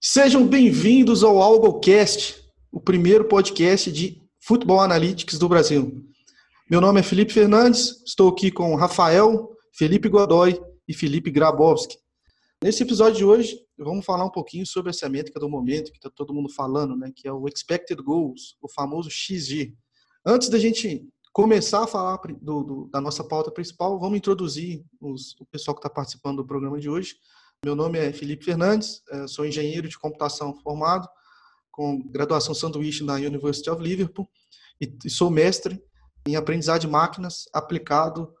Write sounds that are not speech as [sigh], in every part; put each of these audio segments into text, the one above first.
Sejam bem-vindos ao AlgoCast, o primeiro podcast de Futebol Analytics do Brasil. Meu nome é Felipe Fernandes, estou aqui com Rafael, Felipe Godoy e Felipe Grabowski. Nesse episódio de hoje, vamos falar um pouquinho sobre essa métrica do momento que está todo mundo falando, né, que é o Expected Goals, o famoso XG. Antes da gente começar a falar do, do, da nossa pauta principal, vamos introduzir os, o pessoal que está participando do programa de hoje. Meu nome é Felipe Fernandes, eh, sou engenheiro de computação formado, com graduação sanduíche na University of Liverpool e sou mestre em aprendizagem de máquinas aplicado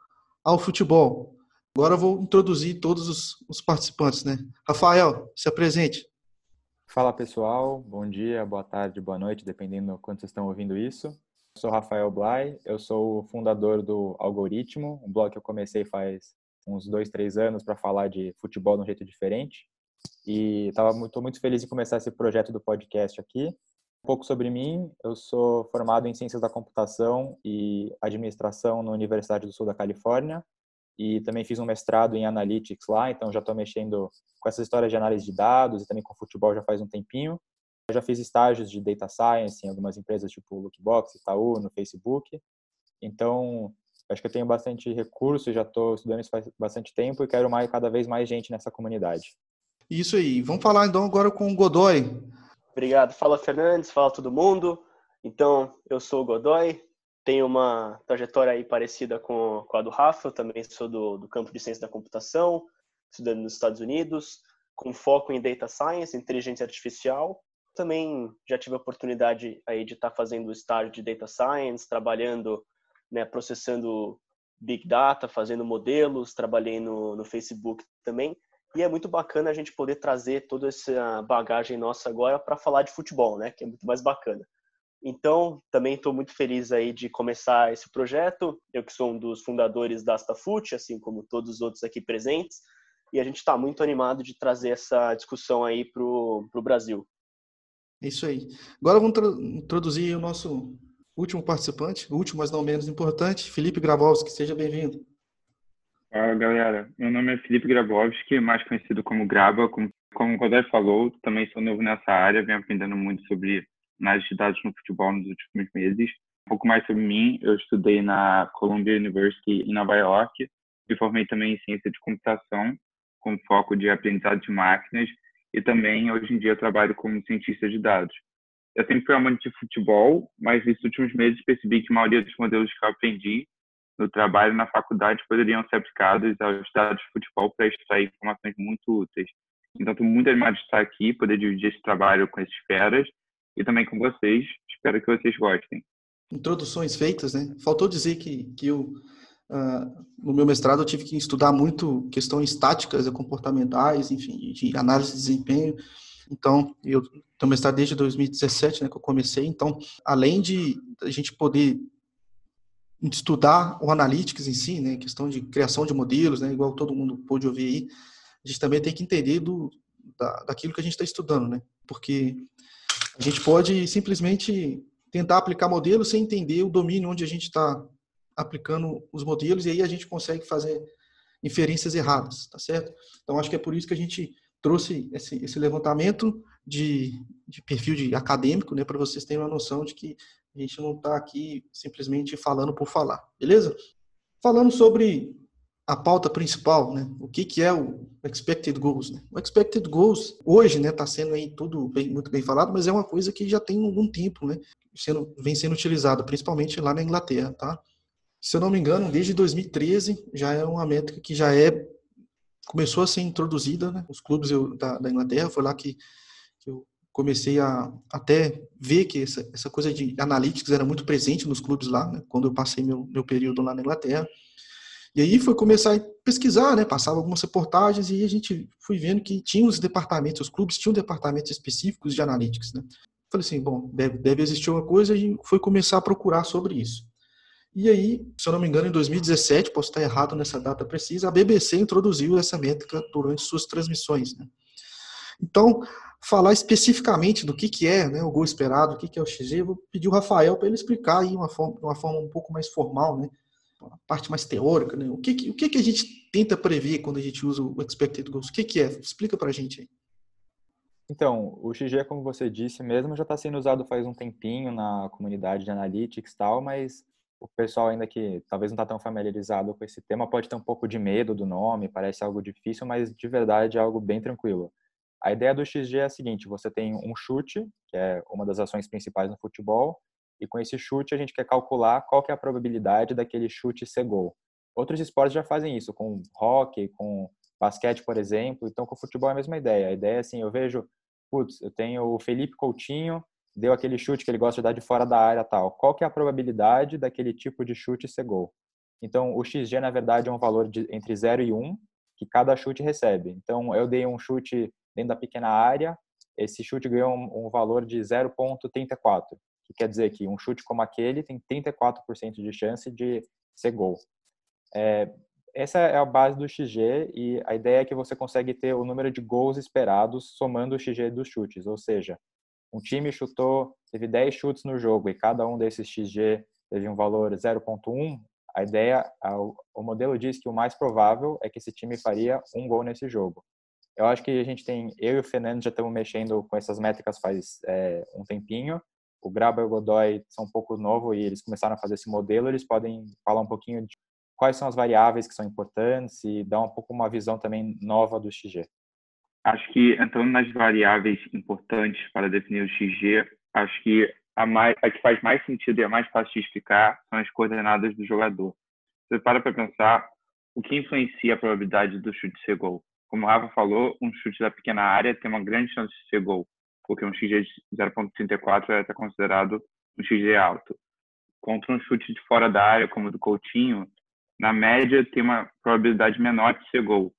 ao futebol. Agora vou introduzir todos os, os participantes, né? Rafael, se apresente. Fala pessoal, bom dia, boa tarde, boa noite, dependendo de quando vocês estão ouvindo isso. Eu sou Rafael Blay, eu sou o fundador do Algoritmo, um blog que eu comecei faz uns dois, três anos para falar de futebol de um jeito diferente. E estou muito, muito feliz em começar esse projeto do podcast aqui. Um pouco sobre mim, eu sou formado em Ciências da Computação e Administração na Universidade do Sul da Califórnia e também fiz um mestrado em Analytics lá, então já estou mexendo com essa história de análise de dados e também com futebol já faz um tempinho. Eu já fiz estágios de Data Science em algumas empresas tipo Lookbox, Itaú, no Facebook. Então, Acho que eu tenho bastante recurso, já estou estudando isso faz bastante tempo e quero mais cada vez mais gente nessa comunidade. Isso aí. Vamos falar então agora com o Godoy. Obrigado. Fala Fernandes, fala todo mundo. Então, eu sou o Godoy, tenho uma trajetória aí parecida com, com a do Rafa, eu também sou do, do campo de ciência da computação, estudando nos Estados Unidos, com foco em data science, inteligência artificial. Também já tive a oportunidade aí de estar fazendo o estágio de data science, trabalhando né, processando Big Data, fazendo modelos, trabalhei no, no Facebook também. E é muito bacana a gente poder trazer toda essa bagagem nossa agora para falar de futebol, né? Que é muito mais bacana. Então, também estou muito feliz aí de começar esse projeto. Eu que sou um dos fundadores da Astafut, assim como todos os outros aqui presentes. E a gente está muito animado de trazer essa discussão aí para o Brasil. É isso aí. Agora vamos introduzir o nosso último participante, último, mas não menos importante, Felipe Grabowski. Seja bem-vindo. Fala, galera. Meu nome é Felipe Grabowski, mais conhecido como Graba. Como, o Rodé falou, também sou novo nessa área, venho aprendendo muito sobre análise de dados no futebol nos últimos meses. Um pouco mais sobre mim, eu estudei na Columbia University em Nova York, me formei também em ciência de computação, com foco de aprendizado de máquinas, e também, hoje em dia, trabalho como cientista de dados. Eu sempre fui amante de futebol, mas nesses últimos meses percebi que a maioria dos modelos que eu aprendi no trabalho na faculdade poderiam ser aplicados aos dados de futebol para extrair informações muito úteis. Então, estou muito animado de estar aqui, poder dividir esse trabalho com esses feras e também com vocês. Espero que vocês gostem. Introduções feitas, né? Faltou dizer que, que eu, uh, no meu mestrado, eu tive que estudar muito questões táticas e comportamentais, enfim, de análise de desempenho. Então, eu tenho mestrado desde 2017, né, que eu comecei. Então, além de a gente poder estudar o analytics em si, né, questão de criação de modelos, né, igual todo mundo pôde ouvir aí, a gente também tem que entender do, da, daquilo que a gente está estudando, né, porque a gente pode simplesmente tentar aplicar modelos sem entender o domínio onde a gente está aplicando os modelos e aí a gente consegue fazer inferências erradas, tá certo? Então acho que é por isso que a gente trouxe esse, esse levantamento de, de, perfil de acadêmico, né, para vocês terem uma noção de que a gente não está aqui simplesmente falando por falar, beleza? Falando sobre a pauta principal, né, o que, que é o expected goals? Né? O expected goals hoje, né, está sendo aí tudo bem, muito bem falado, mas é uma coisa que já tem algum tempo, né, sendo, vem sendo utilizado, principalmente lá na Inglaterra, tá? Se eu não me engano, desde 2013 já é uma métrica que já é começou a ser introduzida, né? Os clubes eu, da, da, Inglaterra, foi lá que, que eu comecei a até ver que essa, essa coisa de analytics era muito presente nos clubes lá, né? quando eu passei meu, meu período lá na Inglaterra. E aí foi começar a pesquisar, né? Passava algumas reportagens e a gente foi vendo que tinha os departamentos, os clubes tinham departamentos específicos de analytics, né? Falei assim, bom, deve, deve existir uma coisa e foi começar a procurar sobre isso. E aí, se eu não me engano, em 2017, posso estar errado nessa data precisa, a BBC introduziu essa métrica durante suas transmissões. Né? Então, falar especificamente do que, que é né, o gol esperado, o que, que é o XG, vou pedir o Rafael para ele explicar aí uma forma, uma forma um pouco mais formal, né? a parte mais teórica, né? o, que, que, o que, que a gente tenta prever quando a gente usa o expected goals, o que, que é? Explica para a gente aí. Então, o XG, como você disse mesmo, já está sendo usado faz um tempinho na comunidade de analytics e tal, mas o pessoal ainda que talvez não está tão familiarizado com esse tema pode ter um pouco de medo do nome, parece algo difícil, mas de verdade é algo bem tranquilo. A ideia do XG é a seguinte: você tem um chute, que é uma das ações principais no futebol, e com esse chute a gente quer calcular qual que é a probabilidade daquele chute ser gol. Outros esportes já fazem isso, com hockey, com basquete, por exemplo. Então, com o futebol é a mesma ideia. A ideia é assim: eu vejo putz, eu tenho o Felipe Coutinho, deu aquele chute que ele gosta de dar de fora da área tal. Qual que é a probabilidade daquele tipo de chute ser gol? Então, o XG, na verdade, é um valor de, entre 0 e 1 um, que cada chute recebe. Então, eu dei um chute dentro da pequena área, esse chute ganhou um, um valor de 0,34, que quer dizer que um chute como aquele tem 34% de chance de ser gol. É, essa é a base do XG e a ideia é que você consegue ter o número de gols esperados somando o XG dos chutes, ou seja, um time chutou, teve 10 chutes no jogo e cada um desses XG teve um valor 0.1, a ideia, o modelo diz que o mais provável é que esse time faria um gol nesse jogo. Eu acho que a gente tem, eu e o Fernando já estamos mexendo com essas métricas faz é, um tempinho. O Graba e o Godoy são um pouco novo e eles começaram a fazer esse modelo. Eles podem falar um pouquinho de quais são as variáveis que são importantes e dar um pouco uma visão também nova do XG. Acho que entrando nas variáveis importantes para definir o XG, acho que a, mais, a que faz mais sentido e é mais fácil de explicar são as coordenadas do jogador. Você para para pensar o que influencia a probabilidade do chute ser gol. Como o Rafa falou, um chute da pequena área tem uma grande chance de ser gol, porque um XG de 0.34 é até considerado um XG alto. Contra um chute de fora da área, como o do Coutinho, na média, tem uma probabilidade menor de ser gol,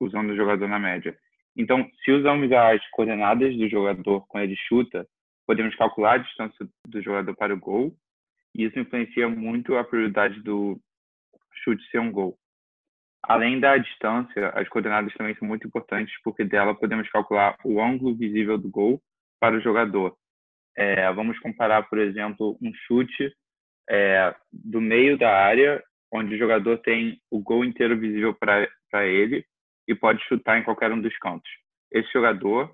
usando o jogador na média. Então, se usamos as coordenadas do jogador quando ele chuta, podemos calcular a distância do jogador para o gol, e isso influencia muito a probabilidade do chute ser um gol. Além da distância, as coordenadas também são muito importantes, porque dela podemos calcular o ângulo visível do gol para o jogador. É, vamos comparar, por exemplo, um chute é, do meio da área onde o jogador tem o gol inteiro visível para ele e pode chutar em qualquer um dos cantos. Esse jogador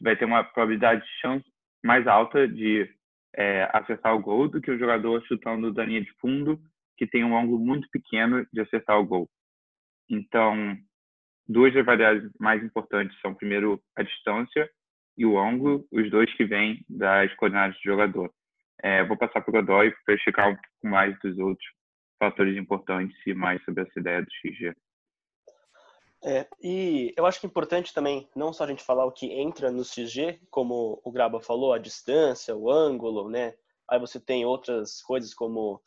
vai ter uma probabilidade de chance mais alta de é, acertar o gol do que o jogador chutando da linha de fundo, que tem um ângulo muito pequeno de acertar o gol. Então, duas das variáveis mais importantes são, primeiro, a distância e o ângulo, os dois que vêm das coordenadas do jogador. É, vou passar para o Godoy para explicar um pouco mais dos outros fatores importantes e mais sobre essa ideia do XG. É, e eu acho que é importante também não só a gente falar o que entra no XG, como o Graba falou, a distância, o ângulo, né? Aí você tem outras coisas como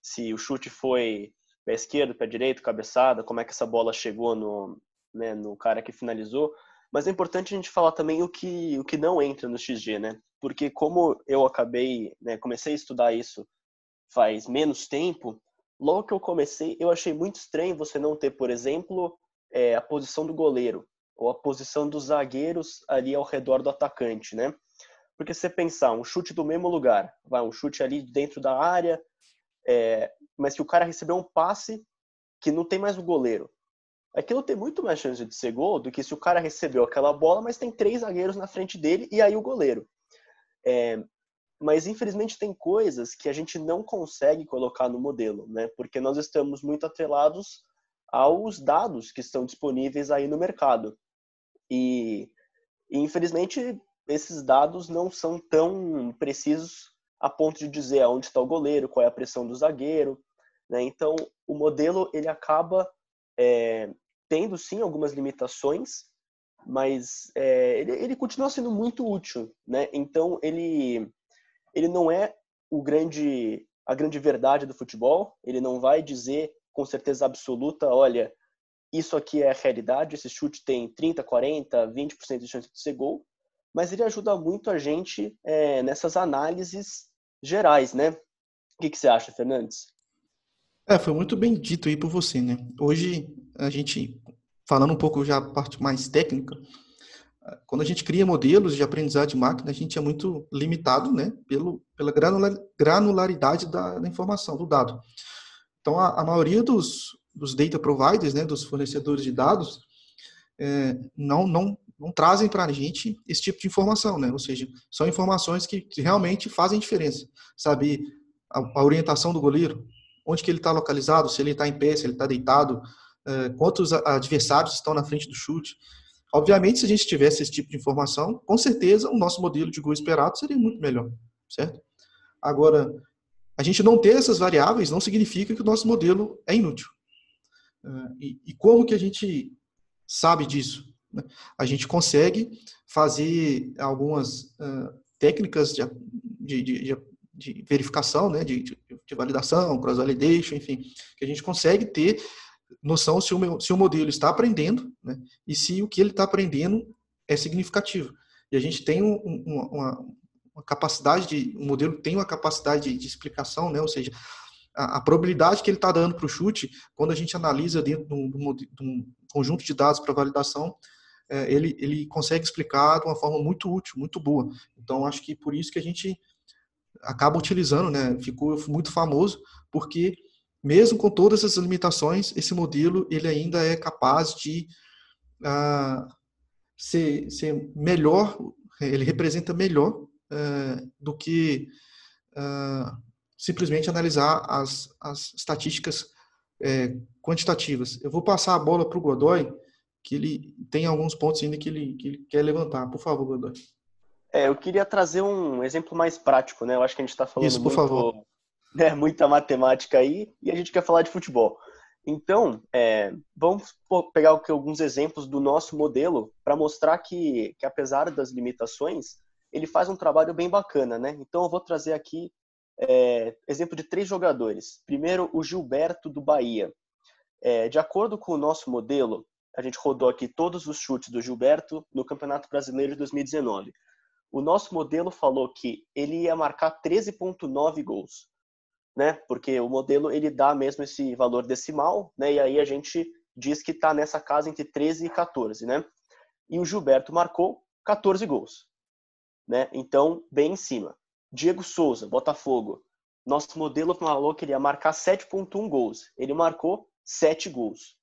se o chute foi pé esquerdo, pé direito, cabeçada, como é que essa bola chegou no, né, no cara que finalizou. Mas é importante a gente falar também o que, o que não entra no XG, né? Porque como eu acabei, né, comecei a estudar isso faz menos tempo, logo que eu comecei, eu achei muito estranho você não ter, por exemplo, é, a posição do goleiro ou a posição dos zagueiros ali ao redor do atacante, né? Porque se você pensar, um chute do mesmo lugar, vai um chute ali dentro da área, é, mas que o cara recebeu um passe que não tem mais o goleiro. Aquilo tem muito mais chance de ser gol do que se o cara recebeu aquela bola, mas tem três zagueiros na frente dele e aí o goleiro. É, mas infelizmente tem coisas que a gente não consegue colocar no modelo, né? Porque nós estamos muito atrelados aos dados que estão disponíveis aí no mercado. E, infelizmente esses dados não são tão precisos a ponto de dizer aonde está o goleiro, qual é a pressão do zagueiro, né? Então o modelo ele acaba é, tendo sim algumas limitações, mas é, ele, ele continua sendo muito útil, né? Então ele ele não é o grande a grande verdade do futebol, ele não vai dizer com certeza absoluta, olha, isso aqui é a realidade, esse chute tem 30, 40, 20% de chance de ser gol, mas ele ajuda muito a gente é, nessas análises gerais, né? O que, que você acha, Fernandes? É, foi muito bem dito aí por você, né? Hoje, a gente, falando um pouco já a parte mais técnica, quando a gente cria modelos de aprendizado de máquina, a gente é muito limitado né, pelo, pela granularidade da, da informação, do dado. Então, a, a, maioria dos, dos data providers, né, dos fornecedores de dados, é, não, não, não trazem para a gente esse tipo de informação, né? Ou seja, são informações que, realmente fazem diferença. Saber a, a, orientação do goleiro, onde que ele está localizado, se ele está em pé, se ele está deitado, é, quantos adversários estão na frente do chute. Obviamente, se a gente tivesse esse tipo de informação, com certeza o nosso modelo de gol esperado seria muito melhor, certo? Agora, a gente não ter essas variáveis não significa que o nosso modelo é inútil. É, e, como que a gente sabe disso? Né? A gente consegue fazer algumas uh, técnicas de, de, de, de, verificação, né? de, validação, cross-validation, enfim, que a gente consegue ter noção se o, se o modelo está aprendendo né? e se o que ele está aprendendo é significativo. E a gente tem um, uma, uma, capacidade de, o modelo tem uma capacidade de, de explicação, né? ou seja, a, a probabilidade que ele está dando para o chute, quando a gente analisa dentro de um, de um conjunto de dados para validação, é, ele, ele consegue explicar de uma forma muito útil, muito boa. Então, acho que por isso que a gente acaba utilizando, né? Ficou muito famoso, porque mesmo com todas essas limitações, esse modelo ele ainda é capaz de uh, ser, ser melhor, ele representa melhor uh, do que uh, simplesmente analisar as, as estatísticas é, quantitativas. Eu vou passar a bola para o Godoy, que ele tem alguns pontos ainda que ele, que ele quer levantar. Por favor, Godoy. É, eu queria trazer um exemplo mais prático, né? Eu acho que a gente está falando Isso, por muito, favor. Né, muita matemática aí e a gente quer falar de futebol. Então, é, vamos pegar alguns exemplos do nosso modelo para mostrar que, que, apesar das limitações, ele faz um trabalho bem bacana, né? Então, eu vou trazer aqui é, exemplo de três jogadores. Primeiro, o Gilberto do Bahia. É, de acordo com o nosso modelo, a gente rodou aqui todos os chutes do Gilberto no Campeonato Brasileiro de 2019. O nosso modelo falou que ele ia marcar 13.9 gols, né? Porque o modelo ele dá mesmo esse valor decimal, né? E aí a gente diz que está nessa casa entre 13 e 14, né? E o Gilberto marcou 14 gols, né? Então, bem em cima. Diego Souza, Botafogo. Nosso modelo falou que ele ia marcar 7.1 gols. Ele marcou 7 gols.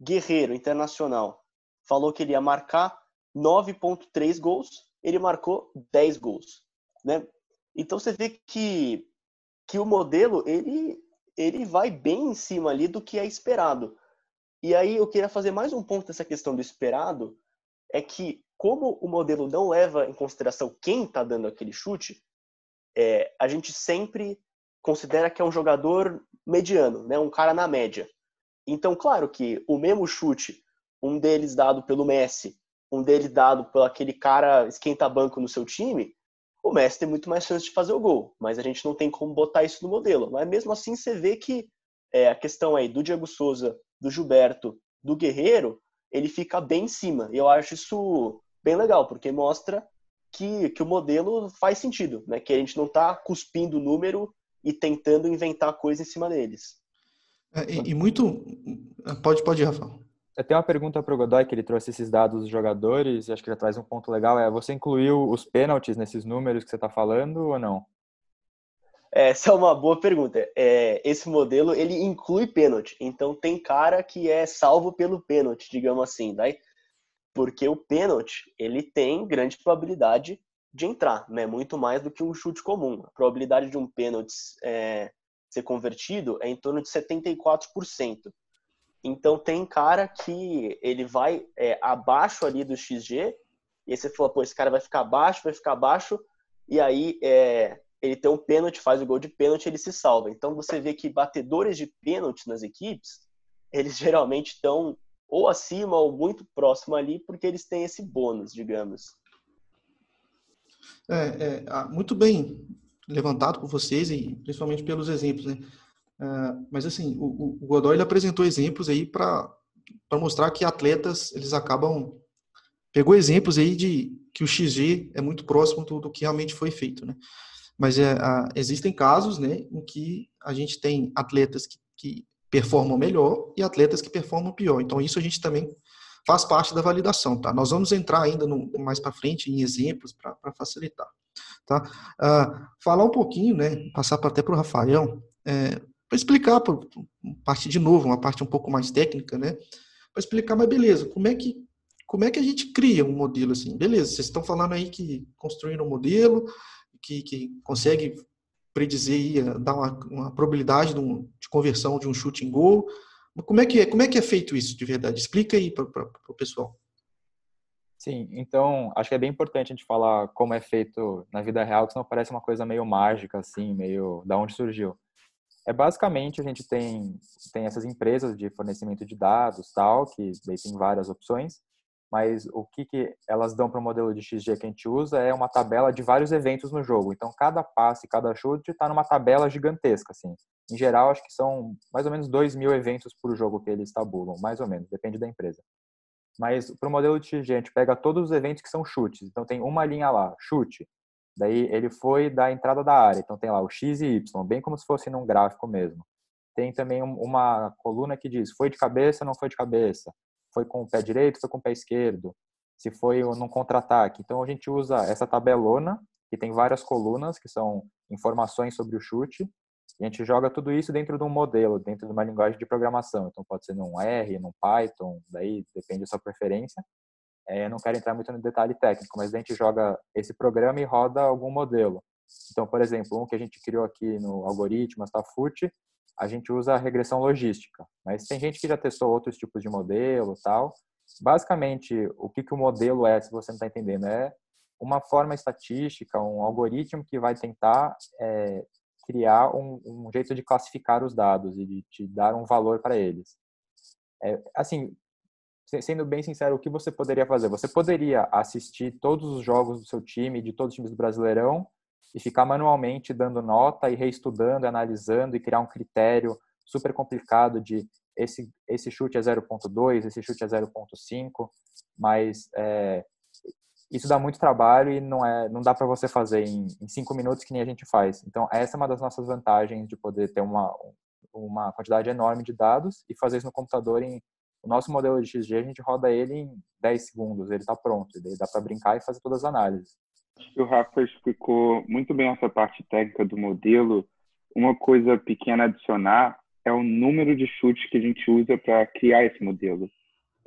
Guerreiro, Internacional, falou que ele ia marcar 9.3 gols. Ele marcou 10 gols, né? Então você vê que que o modelo ele ele vai bem em cima ali do que é esperado. E aí eu queria fazer mais um ponto dessa questão do esperado, é que como o modelo não leva em consideração quem está dando aquele chute, é, a gente sempre considera que é um jogador mediano, né? um cara na média. Então, claro que o mesmo chute, um deles dado pelo Messi, um deles dado por aquele cara esquenta-banco no seu time, o Messi tem muito mais chance de fazer o gol, mas a gente não tem como botar isso no modelo. Mas mesmo assim, você vê que é, a questão aí do Diego Souza, do Gilberto, do Guerreiro, ele fica bem em cima. E eu acho isso bem legal, porque mostra que, que o modelo faz sentido, né? Que a gente não está cuspindo o número e tentando inventar coisa em cima deles. É, e, e, muito. Pode, pode ir, Rafael. Eu tenho uma pergunta para o Godoy, que ele trouxe esses dados dos jogadores, e acho que já traz um ponto legal. É, você incluiu os pênaltis nesses números que você está falando ou não? Essa é uma boa pergunta. É, esse modelo, ele inclui pênalti. Então, tem cara que é salvo pelo pênalti, digamos assim. Daí, porque o pênalti ele tem grande probabilidade de entrar, né? Muito mais do que um chute comum. A probabilidade de um pênalti é, ser convertido é em torno de 74%. Então tem cara que ele vai é, abaixo ali do XG, e aí você fala, pô, esse cara vai ficar abaixo, vai ficar abaixo, e aí é, ele tem um pênalti, faz o gol de pênalti, ele se salva. Então você vê que batedores de pênalti nas equipes, eles [laughs] geralmente estão ou acima ou muito próximo ali, porque eles têm esse bônus, digamos. É, é, ah, muito bem levantado por vocês e principalmente pelos exemplos, né? Uh, mas assim, o, o Godoy ele apresentou exemplos aí para mostrar que atletas eles acabam pegou exemplos aí de que o XG é muito próximo do, do que realmente foi feito, né? Mas é, uh, existem casos, né, em que a gente tem atletas que, que performam melhor e atletas que performam pior. Então, isso a gente também faz parte da validação, tá? Nós vamos entrar ainda no, mais para frente em exemplos para facilitar, tá? Uh, falar um pouquinho, né? Passar até para o Rafael, é, para explicar, para partir de novo, uma parte um pouco mais técnica, né? Para explicar, mas beleza, como é que como é que a gente cria um modelo assim? Beleza, vocês estão falando aí que construíram um modelo que, que consegue predizer, aí, dar uma, uma probabilidade de, um, de, conversão de um chute em gol. Como é que é, como é, que é feito isso de verdade? Explica aí para o pessoal. Sim, então acho que é bem importante a gente falar como é feito na vida real, que senão parece uma coisa meio mágica, assim, meio da onde surgiu. É basicamente a gente tem tem essas empresas de fornecimento de dados, tal, que daí tem várias opções, mas o que, que elas dão para o modelo de XG que a gente usa é uma tabela de vários eventos no jogo. Então cada passe, cada chute está numa tabela gigantesca, assim. Em geral, acho que são mais ou menos 2 mil eventos por jogo que eles tabulam, mais ou menos, depende da empresa. Mas para o modelo de XG, a gente pega todos os eventos que são chutes. Então tem uma linha lá, chute. Daí ele foi da entrada da área. Então tem lá o X e Y, bem como se fosse num gráfico mesmo. Tem também uma coluna que diz foi de cabeça, não foi de cabeça. Foi com o pé direito, foi com o pé esquerdo. Se foi num contra-ataque. Então a gente usa essa tabelona, que tem várias colunas, que são informações sobre o chute. E a gente joga tudo isso dentro de um modelo, dentro de uma linguagem de programação. Então pode ser num R, num Python, daí depende da sua preferência. É, não quero entrar muito no detalhe técnico, mas a gente joga esse programa e roda algum modelo. Então, por exemplo, um que a gente criou aqui no algoritmo, Stafut, a gente usa a regressão logística. Mas tem gente que já testou outros tipos de modelo tal. Basicamente, o que, que o modelo é, se você não está entendendo, é uma forma estatística, um algoritmo que vai tentar é, criar um, um, jeito de classificar os dados e de te dar um valor para eles. É, assim, sendo bem sincero, o que você poderia fazer? Você poderia assistir todos os jogos do seu time, de todos os times do Brasileirão, e ficar manualmente dando nota e reestudando, analisando e criar um critério super complicado de esse, esse chute é 0.2, esse chute é 0.5, mas é, isso dá muito trabalho e não é não dá para você fazer em, em, cinco minutos que nem a gente faz. Então essa é uma das nossas vantagens de poder ter uma uma quantidade enorme de dados e fazer isso no computador em o nosso modelo de XG, a gente roda ele em 10 segundos, ele está pronto, daí dá para brincar e fazer todas as análises. O Rafa explicou muito bem essa parte técnica do modelo. Uma coisa pequena a adicionar é o número de chutes que a gente usa para criar esse modelo.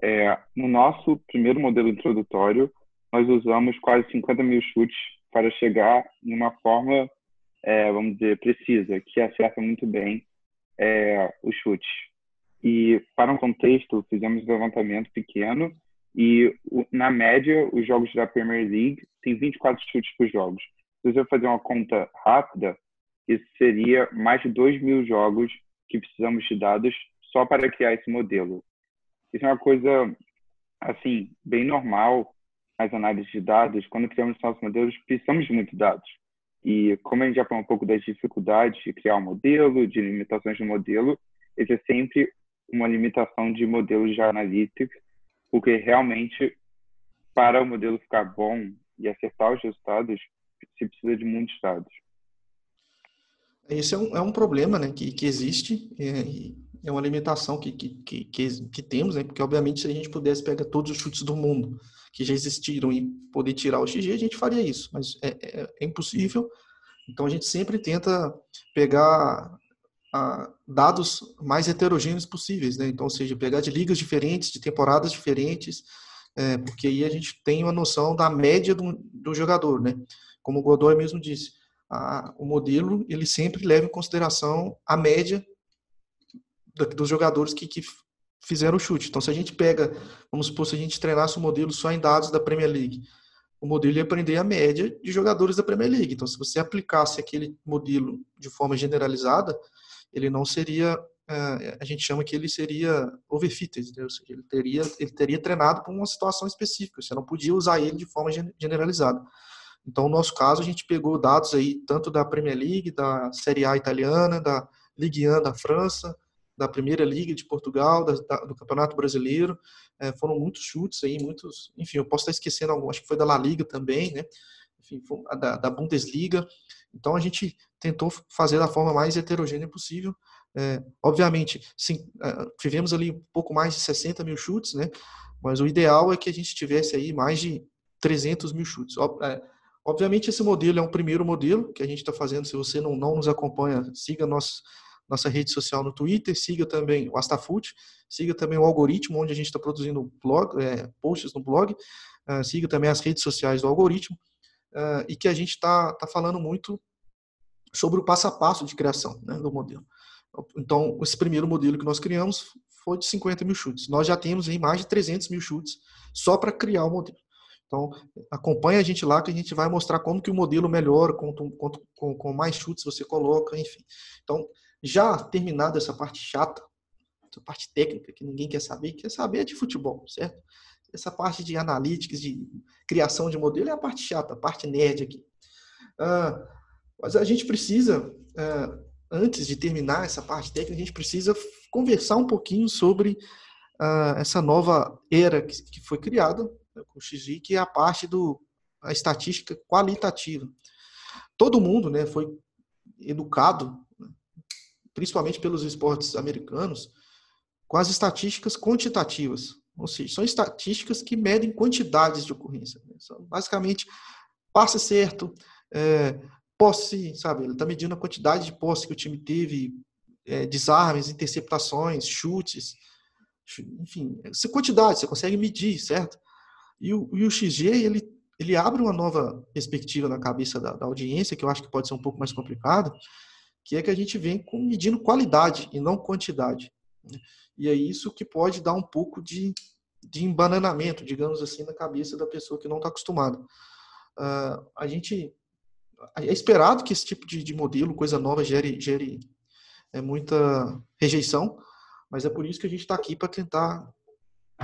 É, no nosso primeiro modelo introdutório, nós usamos quase 50 mil chutes para chegar em uma forma, é, vamos dizer, precisa, que acerta muito bem é, os chutes. E, para um contexto, fizemos um levantamento pequeno e, na média, os jogos da Premier League têm 24 chutes por jogos. Se você fazer uma conta rápida, isso seria mais de 2 mil jogos que precisamos de dados só para criar esse modelo. Isso é uma coisa, assim, bem normal nas análises de dados. Quando criamos nossos modelos, precisamos de muitos dados. E como a gente já falou um pouco das dificuldades de criar um modelo, de limitações do modelo, esse é sempre uma limitação de modelos de analytics, porque realmente para o modelo ficar bom e acertar os resultados, se precisa de muitos dados. Esse é um, é um problema né, que, que existe, é, é uma limitação que, que, que, que, temos, né, porque obviamente se a gente pudesse pegar todos os chutes do mundo que já existiram e poder tirar o XG, a gente faria isso, mas é, é, é impossível, então a gente sempre tenta pegar dados mais heterogêneos possíveis, né? Então, ou seja, pegar de ligas diferentes, de temporadas diferentes, é, porque aí a gente tem uma noção da média do, do jogador, né? Como o Godoy mesmo disse, a, o modelo ele sempre leva em consideração a média da, dos jogadores que, que fizeram o chute. Então, se a gente pega, vamos supor, se a gente treinasse o modelo só em dados da Premier League, o modelo ia aprender a média de jogadores da Premier League. Então, se você aplicasse aquele modelo de forma generalizada, ele não seria, é, a gente chama que ele seria overfitted, ou seja, ele teria, ele teria treinado para uma situação específica, você não podia usar ele de forma generalizada. Então, no nosso caso, a gente pegou dados aí tanto da Premier League, da Série A italiana, da Ligue 1 da França, da Primeira Liga de Portugal, da, da, do Campeonato Brasileiro. É, foram muitos chutes aí, muitos. Enfim, eu posso estar esquecendo algum, acho que foi da La Liga também, né? Enfim, da, da Bundesliga. Então a gente tentou fazer da forma mais heterogênea possível. É, obviamente, sim, é, tivemos ali um pouco mais de 60 mil chutes, né? Mas o ideal é que a gente tivesse aí mais de 300 mil chutes. É, obviamente, esse modelo é um primeiro modelo que a gente está fazendo. Se você não, não nos acompanha, siga nosso, nossa rede social no Twitter, siga também o Astafute, siga também o algoritmo, onde a gente está produzindo blog, é, posts no blog, uh, siga também as redes sociais do algoritmo, uh, e que a gente está tá falando muito sobre o passo a passo de criação né, do modelo. Então, esse primeiro modelo que nós criamos foi de 50 mil chutes. Nós já temos aí mais de 300 mil chutes só para criar o modelo. Então, acompanha a gente lá que a gente vai mostrar como que o modelo melhora, com, com, com mais chutes você coloca, enfim. Então, já terminada essa parte chata, essa parte técnica que ninguém quer saber, quer saber é de futebol, certo? Essa parte de analytics, de criação de modelo é a parte chata, a parte nerd aqui. Ah, mas a gente precisa, ah, antes de terminar essa parte técnica, a gente precisa conversar um pouquinho sobre ah, essa nova era que, que foi criada né, com o XG, que é a parte do a estatística qualitativa. Todo mundo, né, foi educado principalmente pelos esportes americanos, com as estatísticas quantitativas. Ou seja, são estatísticas que medem quantidades de ocorrência. Né? São basicamente passe certo, é, posse, sabe? Ele está medindo a quantidade de posse que o time teve, é, desarmes, interceptações, chutes, enfim, essa quantidade você consegue medir, certo? E o, e o XG, ele, ele abre uma nova perspectiva na cabeça da, da audiência, que eu acho que pode ser um pouco mais complicado, que é que a gente vem com, medindo qualidade e não quantidade. Né? E é isso que pode dar um pouco de, de embananamento, digamos assim, na cabeça da pessoa que não está acostumada. Uh, a gente é esperado que esse tipo de, de modelo, coisa nova, gere, gere é, muita rejeição, mas é por isso que a gente está aqui para tentar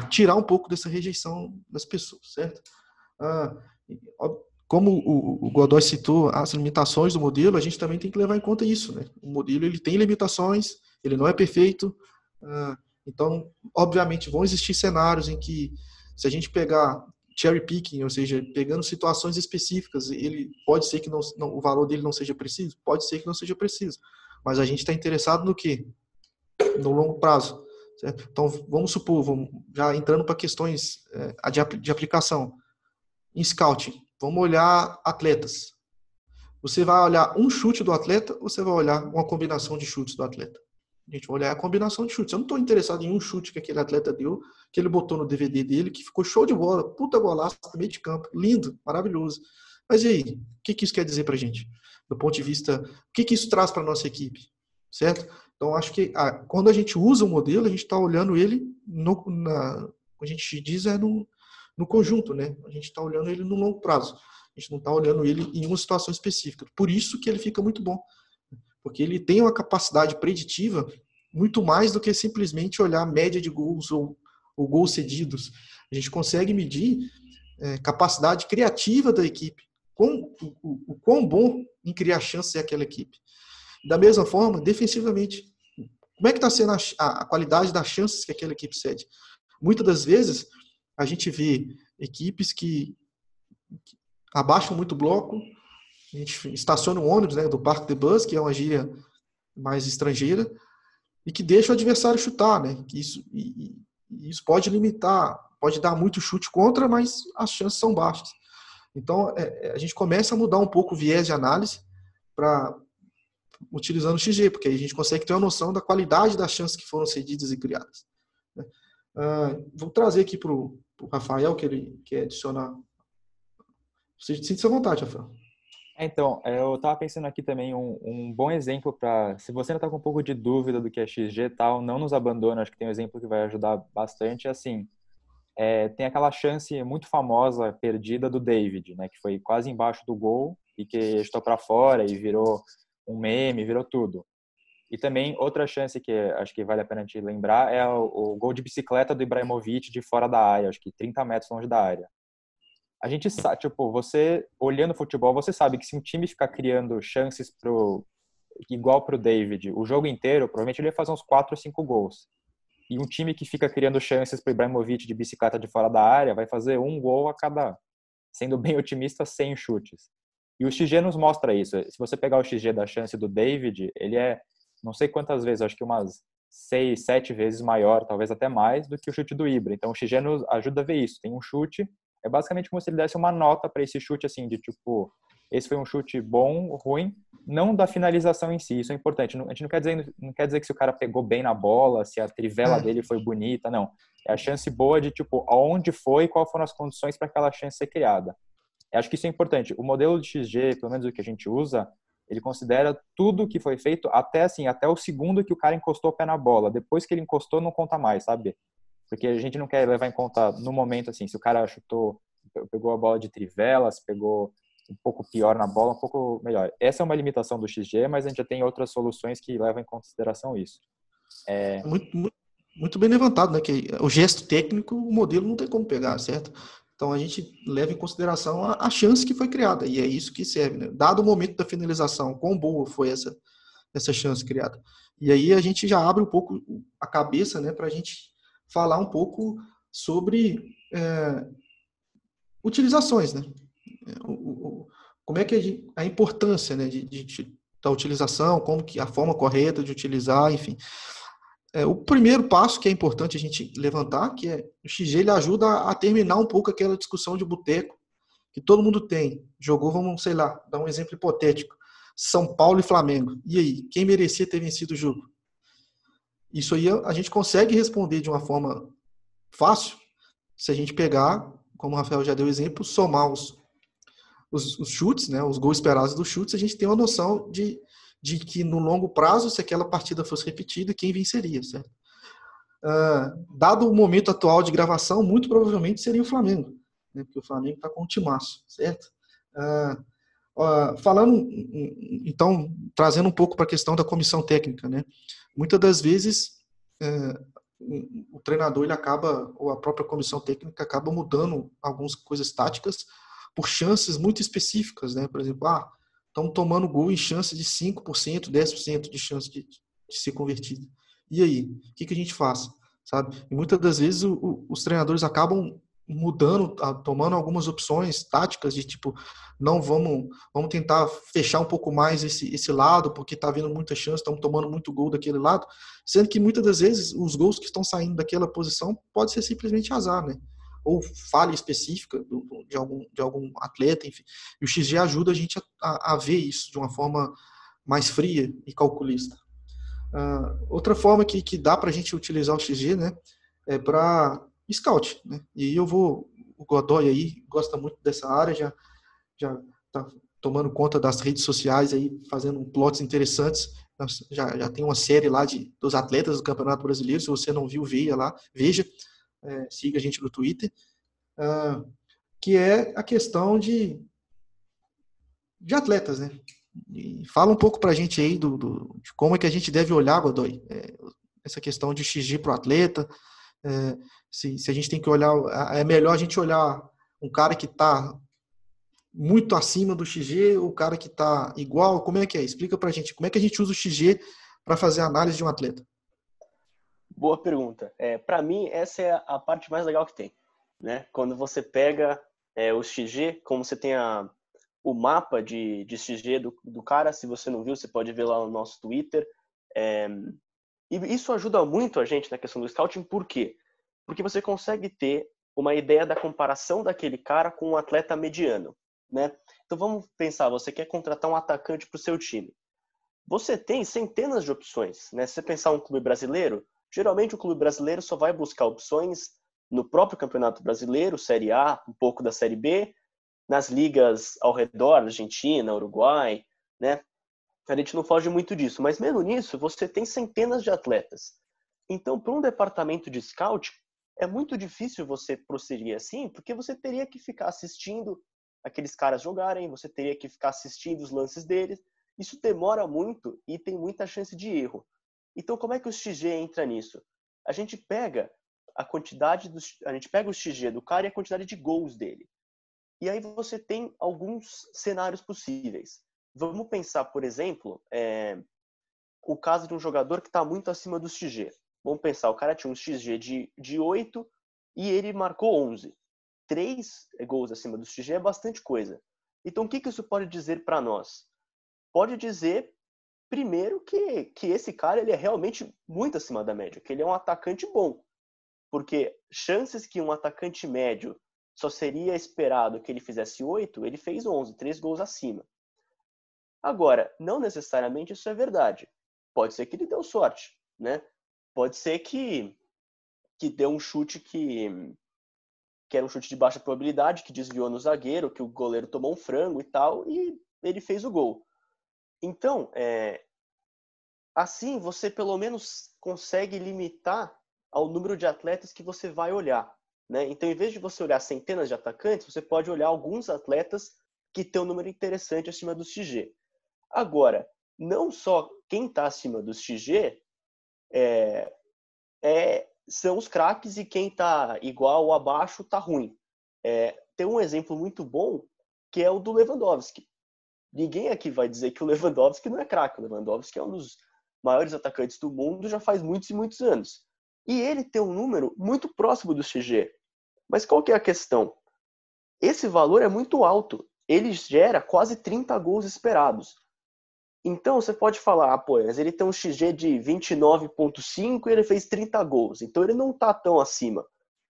tirar um pouco dessa rejeição das pessoas, certo? Uh, como o, o Godoy citou as limitações do modelo, a gente também tem que levar em conta isso. Né? O modelo ele tem limitações, ele não é perfeito. Uh, então, obviamente, vão existir cenários em que, se a gente pegar cherry picking, ou seja, pegando situações específicas, ele pode ser que não, não, o valor dele não seja preciso, pode ser que não seja preciso. Mas a gente está interessado no que? No longo prazo. Certo? Então, vamos supor, vamos, já entrando para questões é, de, de aplicação. Em scouting, Vamos olhar atletas. Você vai olhar um chute do atleta ou você vai olhar uma combinação de chutes do atleta? A gente vai olhar a combinação de chutes. Eu não estou interessado em um chute que aquele atleta deu, que ele botou no DVD dele, que ficou show de bola, puta golaço meio de campo, lindo, maravilhoso. Mas e aí, o que, que isso quer dizer para a gente? Do ponto de vista, o que, que isso traz para nossa equipe? Certo? Então, acho que ah, quando a gente usa o modelo, a gente está olhando ele, no, na, a gente diz, é no, no conjunto, né? A gente está olhando ele no longo prazo. A gente não está olhando ele em uma situação específica. Por isso que ele fica muito bom, porque ele tem uma capacidade preditiva muito mais do que simplesmente olhar a média de gols ou, ou gols cedidos. A gente consegue medir é, capacidade criativa da equipe, quão, o, o, o quão bom em criar chances é aquela equipe. Da mesma forma, defensivamente, como é que está sendo a, a, qualidade das chances que aquela equipe cede? Muitas das vezes, a gente vê equipes que, que abaixam muito bloco, a gente estaciona o ônibus né, do parque de bus, que é uma gíria mais estrangeira, e que deixa o adversário chutar, né? Isso, e, e isso pode limitar, pode dar muito chute contra, mas as chances são baixas. Então, é, é a gente começa a mudar um pouco o viés de análise para utilizando o XG, porque aí a gente consegue ter uma noção da qualidade das chances que foram cedidas e criadas. Uh, vou trazer aqui para o Rafael, que ele quer adicionar. Sinta-se à vontade, Rafael. É, então, é, eu estava pensando aqui também um, um bom exemplo para, se você ainda está com um pouco de dúvida do que é XG e tal, não nos abandona, acho que tem um exemplo que vai ajudar bastante, é assim, é, tem aquela chance muito famosa perdida do David, né, que foi quase embaixo do gol e que estou para fora e virou um meme, virou tudo. E também outra chance que acho que vale a pena te lembrar é o, o, gol de bicicleta do Ibrahimovic de fora da área, acho que 30 metros longe da área. A gente sabe, tipo, você olhando futebol, você sabe que se um time ficar criando chances pro igual pro David, o jogo inteiro, provavelmente ele ia fazer uns 4 ou 5 gols. E um time que fica criando chances pro Ibrahimovic de bicicleta de fora da área vai fazer um gol a cada, sendo bem [laughs] otimista, 100 chutes. E o XG nos mostra isso. Se você pegar o XG da chance do David, ele é não sei quantas vezes, acho que umas seis, sete vezes maior, talvez até mais, do que o chute do Ibra. Então o XG nos ajuda a ver isso. Tem um chute, é basicamente como se ele desse uma nota para esse chute, assim, de tipo, esse foi um chute bom, ruim, não da finalização em si, isso é importante. A gente não quer dizer, não quer dizer que se o cara pegou bem na bola, se a trivela é. dele foi bonita, não. É a chance boa de, tipo, aonde foi e quais foram as condições para aquela chance ser criada. Eu acho que isso é importante. O modelo de XG, pelo menos o que a gente usa, ele considera tudo que foi feito até assim, até o segundo que o cara encostou o pé na bola. Depois que ele encostou, não conta mais, sabe? Porque a gente não quer levar em conta no momento assim, se o cara chutou, pegou a bola de trivela, se pegou um pouco pior na bola, um pouco melhor. Essa é uma limitação do XG, mas a gente já tem outras soluções que levam em consideração isso. É... Muito, muito, muito, bem levantado, né? Que o gesto técnico, o modelo não tem como pegar, certo? Então a gente leva em consideração a, a chance que foi criada e é isso que serve, né? Dado o momento da finalização, quão boa foi essa essa chance criada. E aí a gente já abre um pouco a cabeça, né, para a gente falar um pouco sobre é, utilizações, né? O, o, como é que a, a importância né, de, de, da utilização, como que a forma correta de utilizar, enfim. É, o primeiro passo que é importante a gente levantar, que é o XG ele ajuda a terminar um pouco aquela discussão de boteco que todo mundo tem. Jogou, vamos, sei lá, dar um exemplo hipotético. São Paulo e Flamengo. E aí, quem merecia ter vencido o jogo? Isso aí a gente consegue responder de uma forma fácil se a gente pegar, como o Rafael já deu exemplo, somar os, os, os chutes, né, os gols esperados dos chutes, a gente tem uma noção de, de que no longo prazo, se aquela partida fosse repetida, quem venceria, certo? Uh, dado o momento atual de gravação, muito provavelmente seria o Flamengo, né, porque o Flamengo está com um timaço, certo? Uh, falando, então, trazendo um pouco para a questão da comissão técnica, né? Muitas das vezes o treinador ele acaba, ou a própria comissão técnica acaba mudando algumas coisas táticas por chances muito específicas, né? Por exemplo, ah, estamos tomando gol em chance de 5%, 10% de chance de, de, ser convertido. E aí, o que, que a gente faz? Sabe? E muitas das vezes o, o, os treinadores acabam mudando, tomando algumas opções táticas de tipo, não vamos, vamos tentar fechar um pouco mais esse, esse lado, porque está havendo muita chance, estamos tomando muito gol daquele lado, sendo que muitas das vezes os gols que estão saindo daquela posição pode ser simplesmente azar, né? ou falha específica de, algum, de algum atleta, enfim. E o XG ajuda a gente a, a ver isso de uma forma mais fria e calculista. Uh, outra forma que, que dá para a gente utilizar o XG né, é para scout. Né? E eu vou, o Godoy aí gosta muito dessa área, já já está tomando conta das redes sociais aí, fazendo plots interessantes. Já, já tem uma série lá de, dos atletas do Campeonato Brasileiro. Se você não viu, veja lá, veja é, siga a gente no Twitter, uh, que é a questão de, de atletas, né? E fala um pouco para a gente aí do, do, de como é que a gente deve olhar, Godoy, é, essa questão de XG para o atleta, é, se, se a gente tem que olhar, é melhor a gente olhar um cara que está muito acima do XG, o cara que está igual, como é que é? Explica para a gente, como é que a gente usa o XG para fazer a análise de um atleta? Boa pergunta. É, para mim, essa é a parte mais legal que tem. Né? Quando você pega é, o XG, como você tem a, o mapa de, de XG do, do cara, se você não viu, você pode ver lá no nosso Twitter. É, e isso ajuda muito a gente na questão do scouting, por quê? Porque você consegue ter uma ideia da comparação daquele cara com um atleta mediano. Né? Então vamos pensar, você quer contratar um atacante para o seu time. Você tem centenas de opções. Né? Se você pensar um clube brasileiro, Geralmente o clube brasileiro só vai buscar opções no próprio Campeonato Brasileiro, Série A, um pouco da Série B, nas ligas ao redor, Argentina, Uruguai, né? A gente não foge muito disso, mas mesmo nisso, você tem centenas de atletas. Então, para um departamento de scout, é muito difícil você prosseguir assim, porque você teria que ficar assistindo aqueles caras jogarem, você teria que ficar assistindo os lances deles. Isso demora muito e tem muita chance de erro. Então, como é que o XG entra nisso? A gente pega a quantidade dos, a gente pega o XG do cara e a quantidade de gols dele. E aí você tem alguns cenários possíveis. Vamos pensar, por exemplo, é, o caso de um jogador que está muito acima do XG. Vamos pensar, o cara tinha um XG de, de 8 e ele marcou 11. Três gols acima do XG é bastante coisa. Então, o que, que isso pode dizer para nós? Pode dizer Primeiro que, que esse cara ele é realmente muito acima da média, que ele é um atacante bom. Porque chances que um atacante médio só seria esperado que ele fizesse 8, ele fez 11, 3 gols acima. Agora, não necessariamente isso é verdade. Pode ser que ele deu sorte, né? Pode ser que que deu um chute que que era um chute de baixa probabilidade, que desviou no zagueiro, que o goleiro tomou um frango e tal, e ele fez o gol. Então, é, assim você pelo menos consegue limitar ao número de atletas que você vai olhar. Né? Então, em vez de você olhar centenas de atacantes, você pode olhar alguns atletas que têm um número interessante acima do XG. Agora, não só quem está acima do XG é, é, são os craques e quem está igual ou abaixo está ruim. É, tem um exemplo muito bom que é o do Lewandowski. Ninguém aqui vai dizer que o Lewandowski não é craque. O Lewandowski é um dos maiores atacantes do mundo já faz muitos e muitos anos. E ele tem um número muito próximo do XG. Mas qual que é a questão? Esse valor é muito alto. Ele gera quase 30 gols esperados. Então você pode falar, ah, pô, mas ele tem um XG de 29.5 e ele fez 30 gols. Então ele não está tão acima.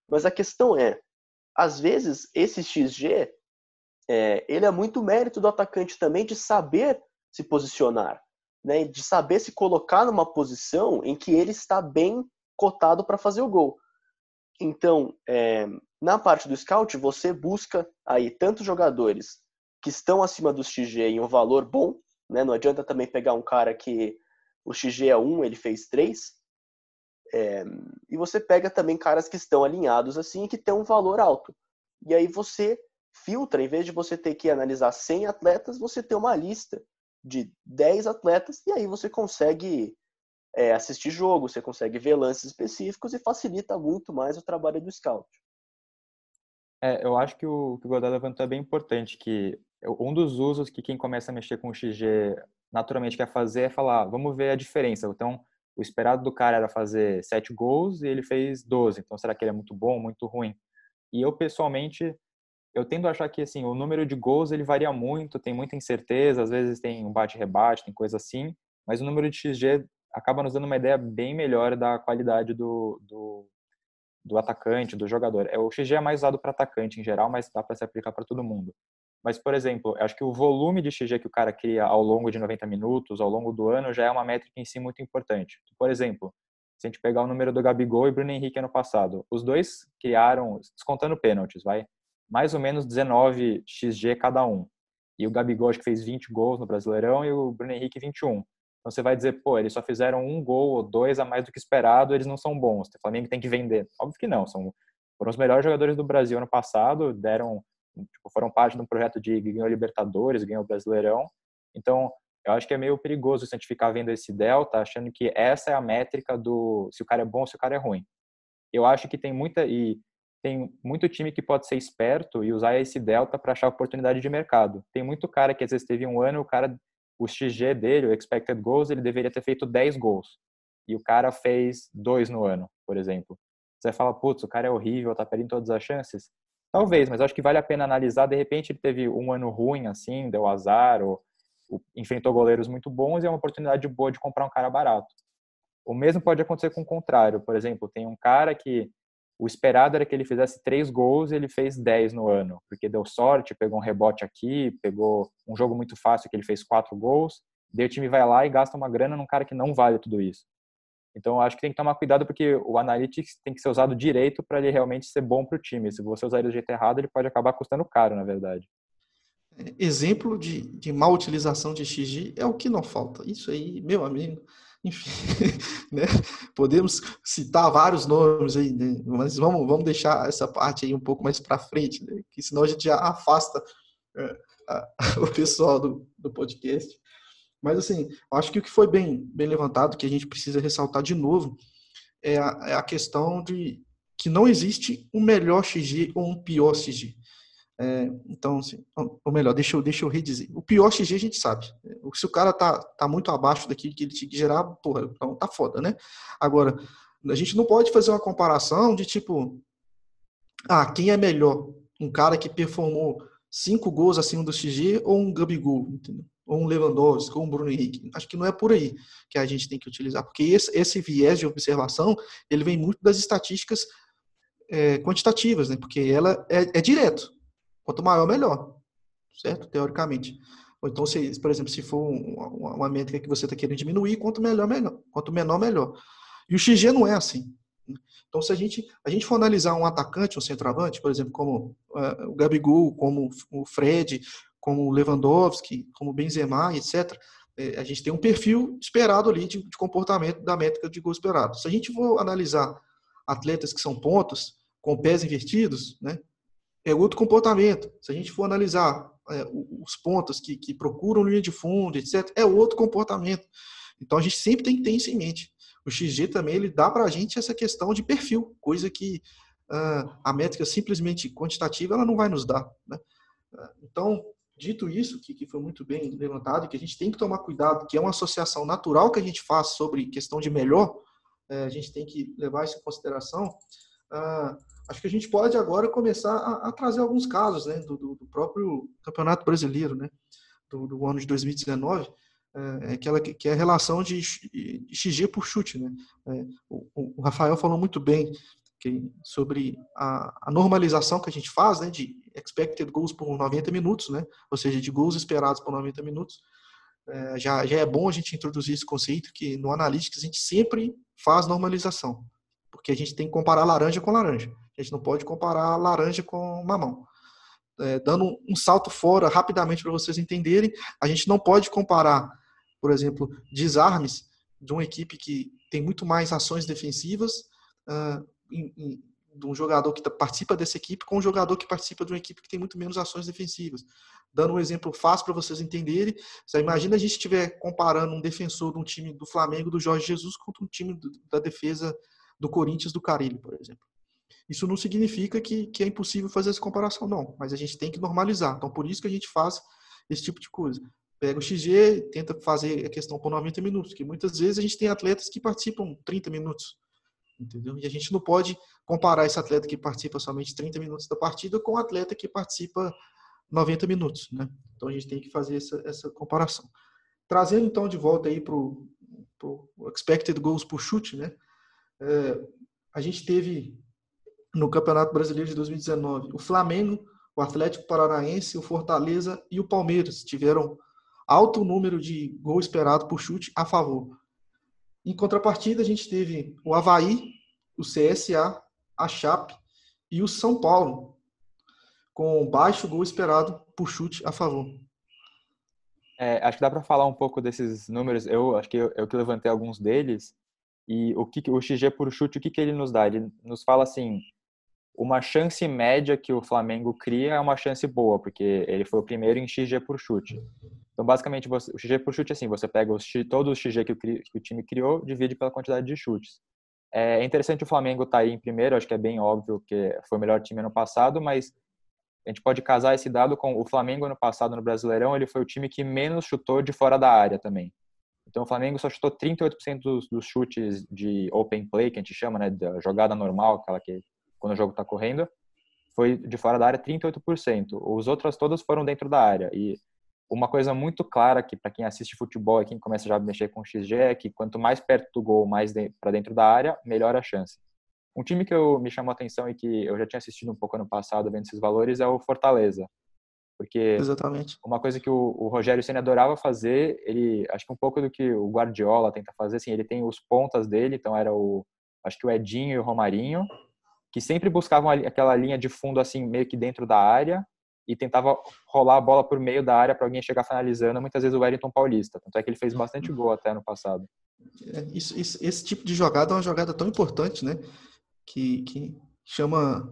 Mas a questão é, às vezes esse XG é, ele é muito mérito do atacante também de saber se posicionar né, de saber se colocar numa posição em que ele está bem cotado para fazer o gol. Então, é, na parte do scout, você busca aí tantos jogadores que estão acima do XG em um valor bom, né? Não adianta também pegar um cara que o XG é 1, ele fez 3. É, e você pega também caras que estão alinhados assim, que tem um valor alto. E aí você filtra, em vez de você ter que analisar 100 atletas, você tem uma lista de 10 atletas e aí você consegue é, assistir jogo, você consegue ver lances específicos e facilita muito mais o trabalho do scout. É, eu acho que o que o Godot levantou é bem importante, que um dos usos que quem começa a mexer com o XG naturalmente quer fazer é falar, vamos ver a diferença. Então, o esperado do cara era fazer 7 gols e ele fez 12. Então, será que ele é muito bom, muito ruim? E eu, pessoalmente, eu tendo a achar que assim o número de gols ele varia muito, tem muita incerteza, às vezes tem um bate-rebate, tem coisa assim, mas o número de XG acaba nos dando uma ideia bem melhor da qualidade do, do, do atacante, do jogador. É, o XG é mais usado para atacante em geral, mas dá para se aplicar para todo mundo. Mas, por exemplo, acho que o volume de XG que o cara cria ao longo de 90 minutos, ao longo do ano, já é uma métrica em si muito importante. Por exemplo, se a gente pegar o número do Gabigol e Bruno Henrique ano passado, os dois criaram, descontando pênaltis, vai, mais ou menos 19 XG cada um. E o Gabigol acho que fez 20 gols no Brasileirão e o Bruno Henrique 21. Então você vai dizer, pô, eles só fizeram um gol ou dois a mais do que esperado, eles não são bons. O Flamengo tem que vender. Óbvio que não, são foram os melhores jogadores do Brasil ano passado, deram, tipo, foram parte de um projeto de ganhou Libertadores, ganhou Brasileirão. Então, eu acho que é meio perigoso se a gente ficar vendo esse delta, achando que essa é a métrica do se o cara é bom, se o cara é ruim. Eu acho que tem muita e tem muito time que pode ser esperto e usar esse delta para achar oportunidade de mercado. Tem muito cara que às vezes teve um ano, o cara, o XG dele, o expected goals, ele deveria ter feito 10 gols. E o cara fez dois no ano, por exemplo. Você fala, putz, o cara é horrível, tá perdendo todas as chances. Talvez, mas acho que vale a pena analisar. De repente ele teve um ano ruim, assim, deu azar, ou, ou enfrentou goleiros muito bons e é uma oportunidade boa de comprar um cara barato. O mesmo pode acontecer com o contrário. Por exemplo, tem um cara que o esperado era que ele fizesse três gols e ele fez dez no ano, porque deu sorte, pegou um rebote aqui, pegou um jogo muito fácil que ele fez quatro gols, daí o time vai lá e gasta uma grana num cara que não vale tudo isso. Então, acho que tem que tomar cuidado porque o Analytics tem que ser usado direito para ele realmente ser bom para o time. Se você usar ele do jeito errado, ele pode acabar custando caro, na verdade. Exemplo de, de má utilização de XG é o que não falta. Isso aí, meu amigo, [laughs] enfim, né? Podemos citar vários nomes aí, né? mas vamos, vamos deixar essa parte aí um pouco mais para frente, né? que senão a gente já afasta é, a, [laughs] o pessoal do, do podcast. Mas assim, acho que o que foi bem, bem levantado, que a gente precisa ressaltar de novo, é a, é a questão de que não existe um melhor XG ou um pior XG. É, então, assim, ou melhor, deixa eu, deixa eu redizer. O pior XG a gente sabe. Se o cara tá, tá muito abaixo daquilo que ele tinha que gerar, porra, então tá foda, né? Agora, a gente não pode fazer uma comparação de tipo, ah, quem é melhor? Um cara que performou cinco gols acima do XG ou um Gabigol, entendeu? Ou um Lewandowski, ou um Bruno Henrique. Acho que não é por aí que a gente tem que utilizar, porque esse, esse viés de observação, ele vem muito das estatísticas é, quantitativas, né? Porque ela é, é direto. Quanto maior, melhor. Certo? Teoricamente. Ou então, se, por exemplo, se for uma, uma métrica que você está querendo diminuir, quanto melhor, melhor. Quanto menor, melhor. E o XG não é assim. Então, se a gente, a gente for analisar um atacante, um centroavante, por exemplo, como uh, o Gabigol, como o Fred, como Lewandowski, como Benzema, etc., é, a gente tem um perfil esperado ali de, de, comportamento da métrica de gol esperado. Se a gente for analisar atletas que são pontos, com pés invertidos, né, é outro comportamento. Se a gente for analisar é, os pontos que, que procuram linha de fundo, etc., é outro comportamento. Então a gente sempre tem que ter isso em mente. O XG também ele dá para a gente essa questão de perfil, coisa que uh, a métrica simplesmente quantitativa ela não vai nos dar. Né? Então, dito isso, que, que foi muito bem levantado, que a gente tem que tomar cuidado, que é uma associação natural que a gente faz sobre questão de melhor, é, a gente tem que levar isso em consideração. Uh, acho que a gente pode agora começar a, a trazer alguns casos né, do, do, próprio Campeonato Brasileiro, né, do, do ano de 2019, é, é, aquela que, que, é a relação de, de XG por chute. Né? É, o, o, Rafael falou muito bem que, sobre a, a, normalização que a gente faz né, de expected goals por 90 minutos, né? ou seja, de gols esperados por 90 minutos. É, já, já é bom a gente introduzir esse conceito que no Analytics a gente sempre faz normalização, porque a gente tem que comparar laranja com laranja. A gente não pode comparar laranja com mamão. É, dando um salto fora rapidamente para vocês entenderem, a gente não pode comparar, por exemplo, desarmes de uma equipe que tem muito mais ações defensivas uh, em, em, de um jogador que participa dessa equipe com um jogador que participa de uma equipe que tem muito menos ações defensivas. Dando um exemplo fácil para vocês entenderem, você imagina a gente estiver comparando um defensor de um time do Flamengo do Jorge Jesus contra um time da defesa do Corinthians do Carilho, por exemplo. Isso não significa que, que é impossível fazer essa comparação, não. Mas a gente tem que normalizar. Então, por isso que a gente faz esse tipo de coisa. Pega o XG, tenta fazer a questão por 90 minutos, que muitas vezes a gente tem atletas que participam 30 minutos. Entendeu? E a gente não pode comparar esse atleta que participa somente 30 minutos da partida com o atleta que participa 90 minutos. Né? Então a gente tem que fazer essa, essa comparação. Trazendo então de volta aí para o expected goals por chute, né? É, a gente teve no Campeonato Brasileiro de 2019. O Flamengo, o Atlético Paranaense, o Fortaleza e o Palmeiras tiveram alto número de gol esperado por chute a favor. Em contrapartida, a gente teve o Havaí, o CSA, a Chape e o São Paulo, com baixo gol esperado por chute a favor. É, acho que dá para falar um pouco desses números. Eu acho que eu, eu que levantei alguns deles. E o que o XG por chute, o que, que ele nos dá? Ele nos fala assim: uma chance média que o Flamengo cria é uma chance boa, porque ele foi o primeiro em XG por chute. Então, basicamente, você, o XG por chute é assim, você pega os, todos os XG que o, que o, time criou, divide pela quantidade de chutes. É interessante o Flamengo estar tá aí em primeiro, acho que é bem óbvio que foi o melhor time ano passado, mas a gente pode casar esse dado com o Flamengo ano passado no Brasileirão, ele foi o time que menos chutou de fora da área também. Então o Flamengo só chutou 38% dos, dos chutes de open play, que a gente chama, né, da jogada normal, aquela que quando o jogo está correndo, foi de fora da área 38%. Os outras todas foram dentro da área. E uma coisa muito clara que para quem assiste futebol e quem começa já a mexer com XG é que quanto mais perto do gol, mais de, para dentro da área, melhor a chance. Um time que eu, me chamou a atenção e que eu já tinha assistido um pouco ano passado vendo esses valores é o Fortaleza. Porque Exatamente. uma coisa que o, o Rogério Senna adorava fazer, ele acho que um pouco do que o Guardiola tenta fazer, assim, ele tem os pontas dele, então era o acho que o Edinho e o Romarinho, que sempre buscavam aquela linha de fundo assim meio que dentro da área e tentava rolar a bola por meio da área para alguém chegar finalizando, muitas vezes o Wellington Paulista. Tanto é que ele fez bastante gol até no passado. É, isso, isso, esse tipo de jogada é uma jogada tão importante, né? Que, que chama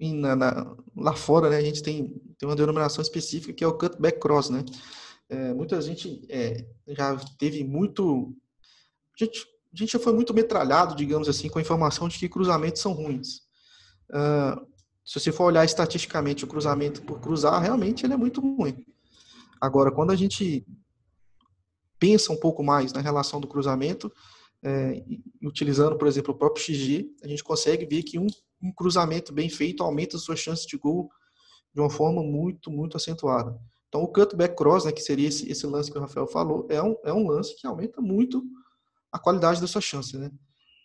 na, na, lá fora, né? A gente tem, tem uma denominação específica que é o cutback cross, né? É, muita gente é, já teve muito. Gente, a gente já foi muito metralhado, digamos assim, com a informação de que cruzamentos são ruins. Uh, se você for olhar estatisticamente o cruzamento por cruzar, realmente ele é muito ruim. Agora, quando a gente pensa um pouco mais na relação do cruzamento, é, utilizando, por exemplo, o próprio XG, a gente consegue ver que um, um cruzamento bem feito aumenta a sua chance de gol de uma forma muito, muito acentuada. Então, o cutback cross, né, que seria esse, esse lance que o Rafael falou, é um, é um lance que aumenta muito a qualidade da sua chance, né?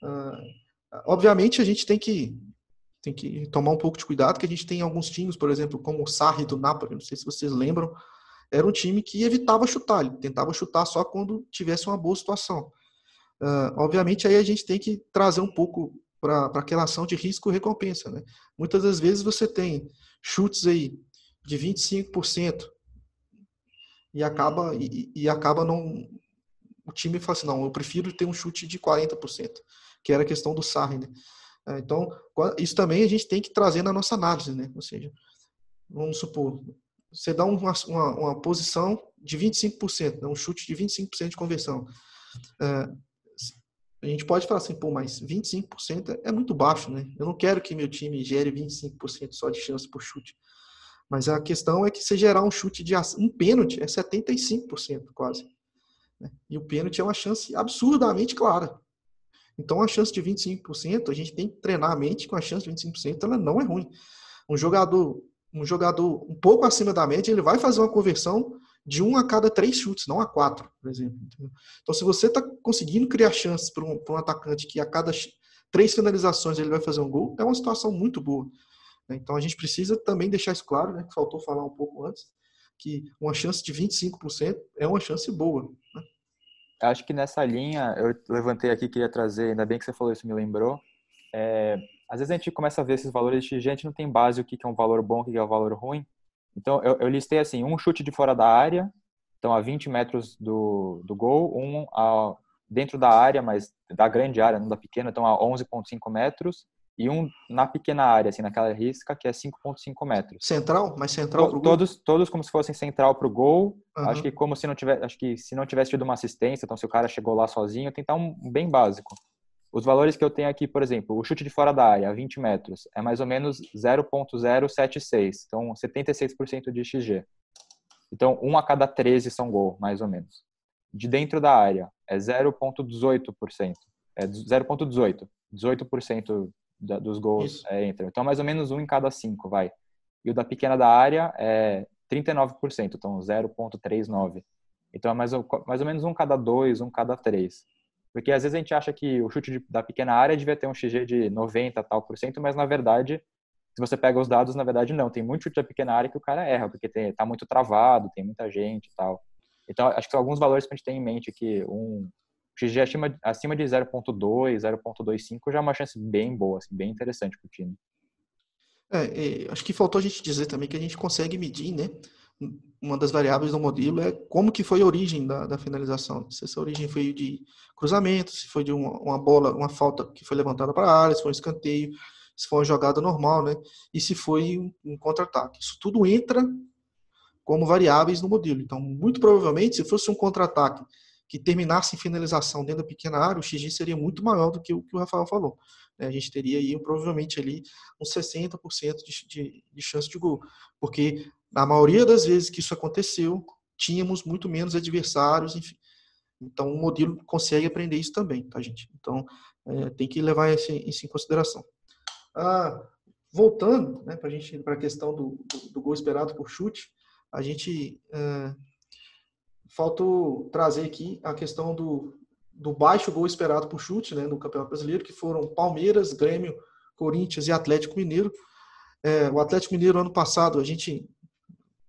Uh, obviamente a gente tem que tem que tomar um pouco de cuidado, que a gente tem alguns times, por exemplo, como o Sarri do Napoli, não sei se vocês lembram, era um time que evitava chutar, ele tentava chutar só quando tivesse uma boa situação. Uh, obviamente, aí a gente tem que trazer um pouco para aquela ação de risco-recompensa. Né? Muitas das vezes você tem chutes aí de 25% e acaba, e, e acaba não. O time fala assim: não, eu prefiro ter um chute de 40%, que era a questão do Sarri. Né? Ah, então, isso também a gente tem que trazer na nossa análise. Né? Ou seja, vamos supor, você dá uma, uma, uma posição de 25%, né? um chute de 25% de conversão. Uh, a gente pode falar assim, pô, mas 25% é muito baixo, né? Eu não quero que meu time gere 25% só de chance por chute. Mas a questão é que se gerar um chute de um pênalti é 75% quase. Né? E o pênalti é uma chance absurdamente clara. Então a chance de 25%, a gente tem que treinar a mente com a chance de 25%, ela não é ruim. Um jogador um jogador um pouco acima da média, ele vai fazer uma conversão de um a cada três chutes, não a quatro, por exemplo. Então, se você está conseguindo criar chances para um, um, atacante que a cada três finalizações ele vai fazer um gol, é uma situação muito boa. Né? Então, a gente precisa também deixar isso claro, né, que faltou falar um pouco antes, que uma chance de 25% é uma chance boa. Né? Acho que nessa linha, eu levantei aqui, queria trazer, ainda bem que você falou isso, me lembrou, é, às vezes a gente começa a ver esses valores de gente não tem base o que é um valor bom, o que é um valor ruim. Então eu, eu listei assim, um chute de fora da área, então a 20 metros do, do gol, um a, dentro da área, mas da grande área, não da pequena, então a 11,5 metros, e um na pequena área, assim, naquela risca, que é 5,5 metros. Central? Mas central pro gol? Todos, todos como se fossem central para o gol. Uhum. Acho que como se não tivesse, acho que se não tivesse tido uma assistência, então se o cara chegou lá sozinho, tentar um bem básico. Os valores que eu tenho aqui, por exemplo, o chute de fora da área, 20 metros, é mais ou menos 0.076, então 76% de XG. Então, 1 a cada 13 são gol, mais ou menos. De dentro da área, é 0.18%. É 0.18. 18% dos gols é, entram. Então, mais ou menos 1 em cada 5, vai. E o da pequena da área é 39%, então 0.39. Então, é mais, mais ou menos 1 cada 2, 1 cada 3. Porque às vezes a gente acha que o chute de, da pequena área devia ter um XG de 90 tal por cento, mas na verdade, se você pega os dados, na verdade não. Tem muito chute da pequena área que o cara erra, porque tem, tá muito travado, tem muita gente e tal. Então, acho que são alguns valores para a gente ter em mente que um XG acima, acima de 0.2, 0.25 já é uma chance bem boa, assim, bem interessante para o time. É, é, acho que faltou a gente dizer também que a gente consegue medir, né? uma das variáveis do modelo é como que foi a origem da, da finalização. Se essa origem foi de cruzamento, se foi de uma, uma bola, uma falta que foi levantada para a área, se foi um escanteio, se foi uma jogada normal, né? E se foi um, um contra-ataque. Isso tudo entra como variáveis no modelo. Então, muito provavelmente, se fosse um contra-ataque que terminasse em finalização dentro da pequena área, o XG seria muito maior do que o que o Rafael falou. Né? A gente teria aí provavelmente ali uns 60% de, de, de chance de gol, porque na maioria das vezes que isso aconteceu, tínhamos muito menos adversários, enfim. Então, o modelo consegue aprender isso também, tá, gente? Então, é, tem que levar isso, isso em consideração. Ah, voltando né, para a gente para a questão do, do, do, gol esperado por chute, a gente é, faltou trazer aqui a questão do, do baixo gol esperado por chute né, no Campeonato Brasileiro, que foram Palmeiras, Grêmio, Corinthians e Atlético Mineiro. É, o Atlético Mineiro, ano passado, a gente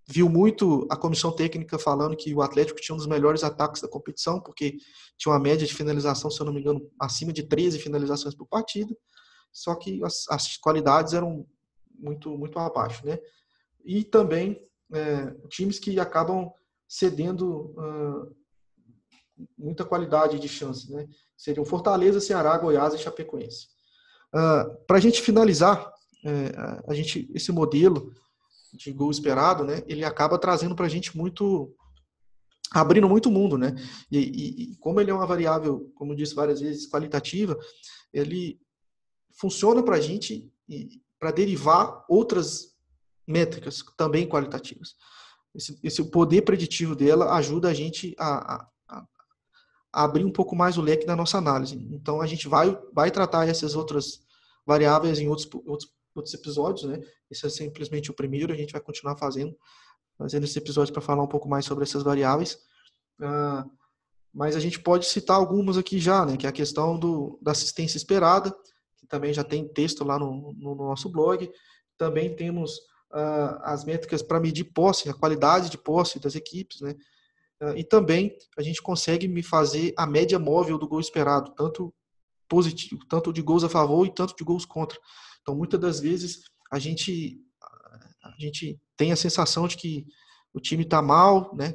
viu muito a comissão técnica falando que o Atlético tinha um dos melhores ataques da competição, porque tinha uma média de finalização, se eu não me engano, acima de 13 finalizações por partida, só que as, as qualidades eram muito, muito abaixo, né? E também é, times que acabam cedendo uh, muita qualidade de chance, né? Seriam Fortaleza, Ceará, Goiás e Chapecoense. Uh, Para a gente finalizar, é, a gente, esse modelo de gol esperado, né, ele acaba trazendo para a gente muito, abrindo muito mundo, né? E, e, e, como ele é uma variável, como eu disse várias vezes, qualitativa, ele funciona para a gente para derivar outras métricas também qualitativas. Esse, esse poder preditivo dela ajuda a gente a, a, a, abrir um pouco mais o leque da nossa análise. Então a gente vai, vai tratar essas outras variáveis em outros, outros outros episódios, né? Esse é simplesmente o primeiro, a gente vai continuar fazendo, fazendo esse episódio para falar um pouco mais sobre essas variáveis. Uh, mas a gente pode citar algumas aqui já, né? Que é a questão do, da assistência esperada, que também já tem texto lá no, no nosso blog. Também temos uh, as métricas para medir posse, a qualidade de posse das equipes, né? Uh, e também a gente consegue me fazer a média móvel do gol esperado, tanto positivo, tanto de gols a favor e tanto de gols contra. Então, muitas das vezes a gente a gente tem a sensação de que o time está mal, né?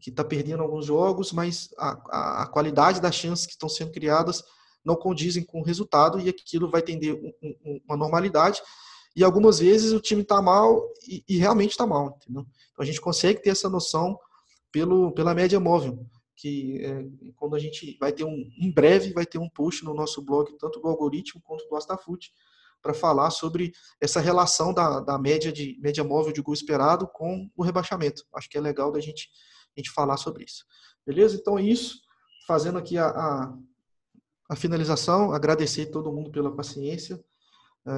Que está perdendo alguns jogos, mas a, a, a, qualidade das chances que estão sendo criadas não condizem com o resultado e aquilo vai tender um, um, uma normalidade. E algumas vezes o time está mal e, e realmente está mal, entendeu? Então a gente consegue ter essa noção pelo, pela média móvel, que é, quando a gente vai ter um, em breve vai ter um post no nosso blog, tanto do algoritmo quanto do Astafute, para falar sobre essa relação da, da média de média móvel de gol esperado com o rebaixamento. Acho que é legal da gente, a gente falar sobre isso. Beleza? Então é isso. Fazendo aqui a, a, a finalização, agradecer todo mundo pela paciência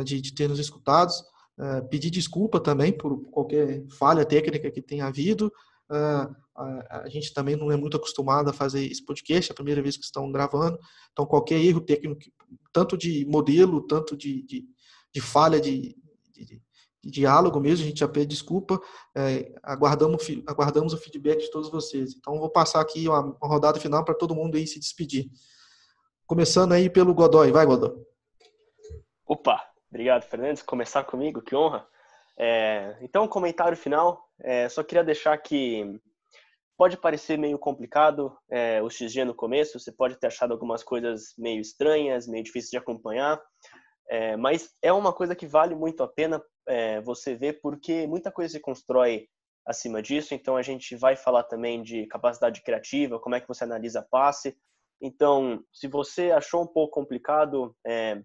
de, de ter nos escutado. Uh, pedir desculpa também por qualquer falha técnica que tenha havido. Uh, a, a, gente também não é muito acostumado a fazer esse podcast, é a primeira vez que estão gravando. Então, qualquer erro técnico, tanto de modelo, tanto de, de, de falha de, de, de, diálogo mesmo, a gente já pede desculpa. É, aguardamos, aguardamos o feedback de todos vocês. Então, vou passar aqui uma, uma rodada final para todo mundo aí se despedir. Começando aí pelo Godoy. Vai, Godoy. Opa, obrigado, Fernandes. Começar comigo, que honra. É, então, comentário final. É, só queria deixar que Pode parecer meio complicado é, o XG no começo, você pode ter achado algumas coisas meio estranhas, meio difíceis de acompanhar, é, mas é uma coisa que vale muito a pena é, você ver, porque muita coisa se constrói acima disso. Então, a gente vai falar também de capacidade criativa, como é que você analisa passe. Então, se você achou um pouco complicado, é,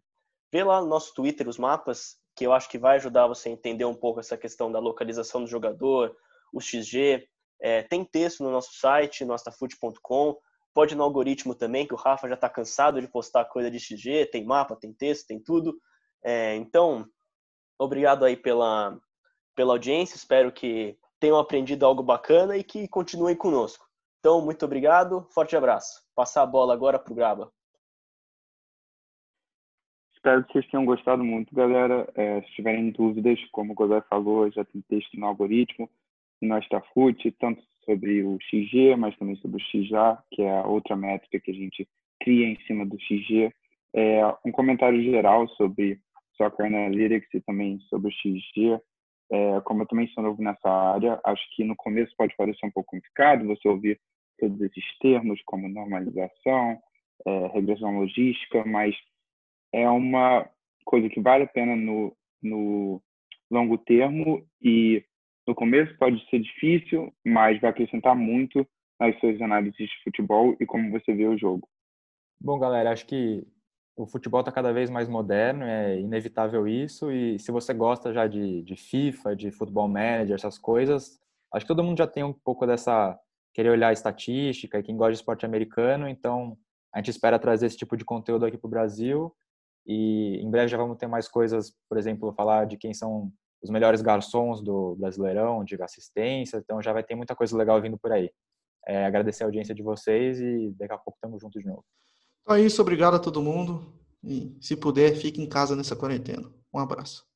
vê lá no nosso Twitter os mapas, que eu acho que vai ajudar você a entender um pouco essa questão da localização do jogador, o XG, é, tem texto no nosso site, nostafute.com. Pode no algoritmo também, que o Rafa já está cansado de postar coisa de XG, tem mapa, tem texto, tem tudo. É, então, obrigado aí pela, pela audiência, espero que tenham aprendido algo bacana e que continuem conosco. Então, muito obrigado, forte abraço. Passar a bola agora para o Graba. Espero que vocês tenham gostado muito, galera. É, se tiverem dúvidas, como o Godé falou, já tem texto no algoritmo no Astafut, tanto sobre o XG, mas também sobre o XA, que é a outra métrica que a gente cria em cima do XG. É, um comentário geral sobre Soccer Analytics e também sobre o XG. É, como eu também sou novo nessa área, acho que no começo pode parecer um pouco complicado você ouvir todos esses termos, como normalização, é, regressão logística, mas é uma coisa que vale a pena no, no longo termo e no começo pode ser difícil, mas vai acrescentar muito nas suas análises de futebol e como você vê o jogo. Bom, galera, acho que o futebol está cada vez mais moderno, é inevitável isso. E se você gosta já de, de FIFA, de futebol manager, essas coisas, acho que todo mundo já tem um pouco dessa querer olhar estatística e quem gosta de esporte americano. Então, a gente espera trazer esse tipo de conteúdo aqui para o Brasil. E em breve já vamos ter mais coisas, por exemplo, falar de quem são os melhores garçons do Brasileirão, de assistência, então já vai ter muita coisa legal vindo por aí. É, agradecer a audiência de vocês e daqui a pouco estamos juntos de novo. Então é isso, obrigado a todo mundo e se puder, fique em casa nessa quarentena. Um abraço.